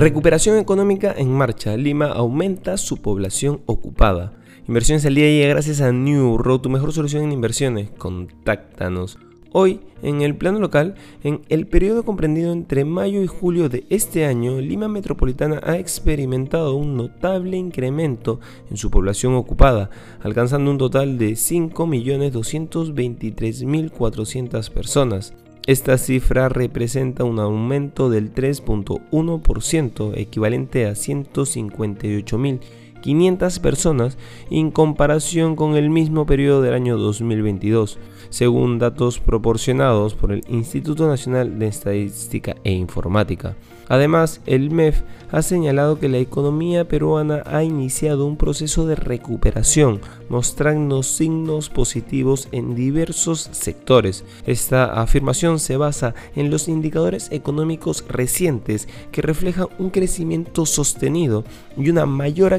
Recuperación económica en marcha. Lima aumenta su población ocupada. Inversiones al día llega gracias a New Road, tu mejor solución en inversiones. Contáctanos. Hoy, en el plano local, en el periodo comprendido entre mayo y julio de este año, Lima Metropolitana ha experimentado un notable incremento en su población ocupada, alcanzando un total de 5.223.400 personas. Esta cifra representa un aumento del 3.1%, equivalente a 158.500 personas en comparación con el mismo periodo del año 2022, según datos proporcionados por el Instituto Nacional de Estadística e Informática. Además, el MEF ha señalado que la economía peruana ha iniciado un proceso de recuperación, mostrando signos positivos en diversos sectores. Esta afirmación se basa en los indicadores económicos recientes que reflejan un crecimiento sostenido y una mayor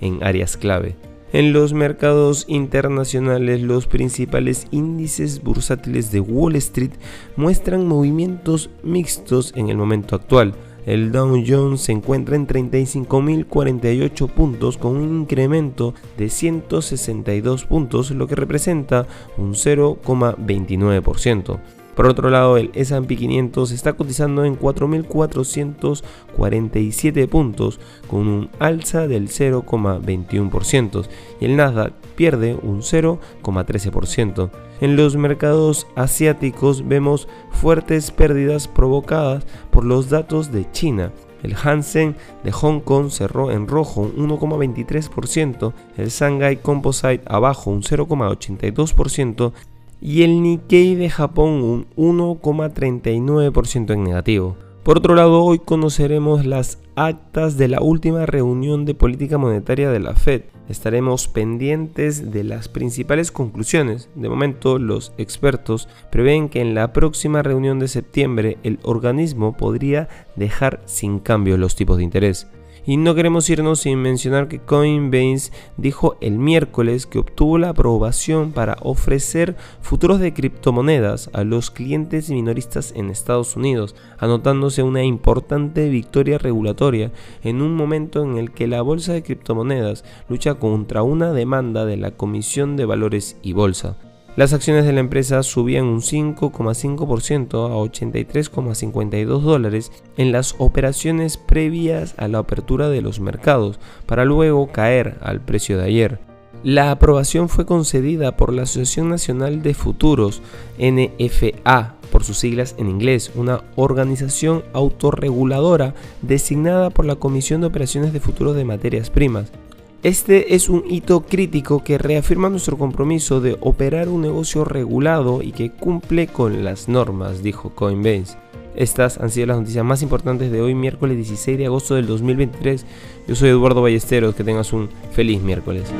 en áreas clave. En los mercados internacionales, los principales índices bursátiles de Wall Street muestran movimientos mixtos en el momento actual. El Dow Jones se encuentra en 35.048 puntos con un incremento de 162 puntos, lo que representa un 0,29%. Por otro lado, el S&P 500 está cotizando en 4.447 puntos con un alza del 0,21% y el Nasdaq pierde un 0,13%. En los mercados asiáticos vemos fuertes pérdidas provocadas por los datos de China. El Hansen de Hong Kong cerró en rojo un 1,23%, el Shanghai Composite abajo un 0,82% y el Nikkei de Japón un 1,39% en negativo. Por otro lado, hoy conoceremos las actas de la última reunión de política monetaria de la Fed. Estaremos pendientes de las principales conclusiones. De momento, los expertos prevén que en la próxima reunión de septiembre el organismo podría dejar sin cambio los tipos de interés. Y no queremos irnos sin mencionar que Coinbase dijo el miércoles que obtuvo la aprobación para ofrecer futuros de criptomonedas a los clientes minoristas en Estados Unidos, anotándose una importante victoria regulatoria en un momento en el que la bolsa de criptomonedas lucha contra una demanda de la Comisión de Valores y Bolsa. Las acciones de la empresa subían un 5,5% a 83,52 dólares en las operaciones previas a la apertura de los mercados, para luego caer al precio de ayer. La aprobación fue concedida por la Asociación Nacional de Futuros, NFA, por sus siglas en inglés, una organización autorreguladora designada por la Comisión de Operaciones de Futuros de Materias Primas, este es un hito crítico que reafirma nuestro compromiso de operar un negocio regulado y que cumple con las normas, dijo Coinbase. Estas han sido las noticias más importantes de hoy, miércoles 16 de agosto del 2023. Yo soy Eduardo Ballesteros, que tengas un feliz miércoles.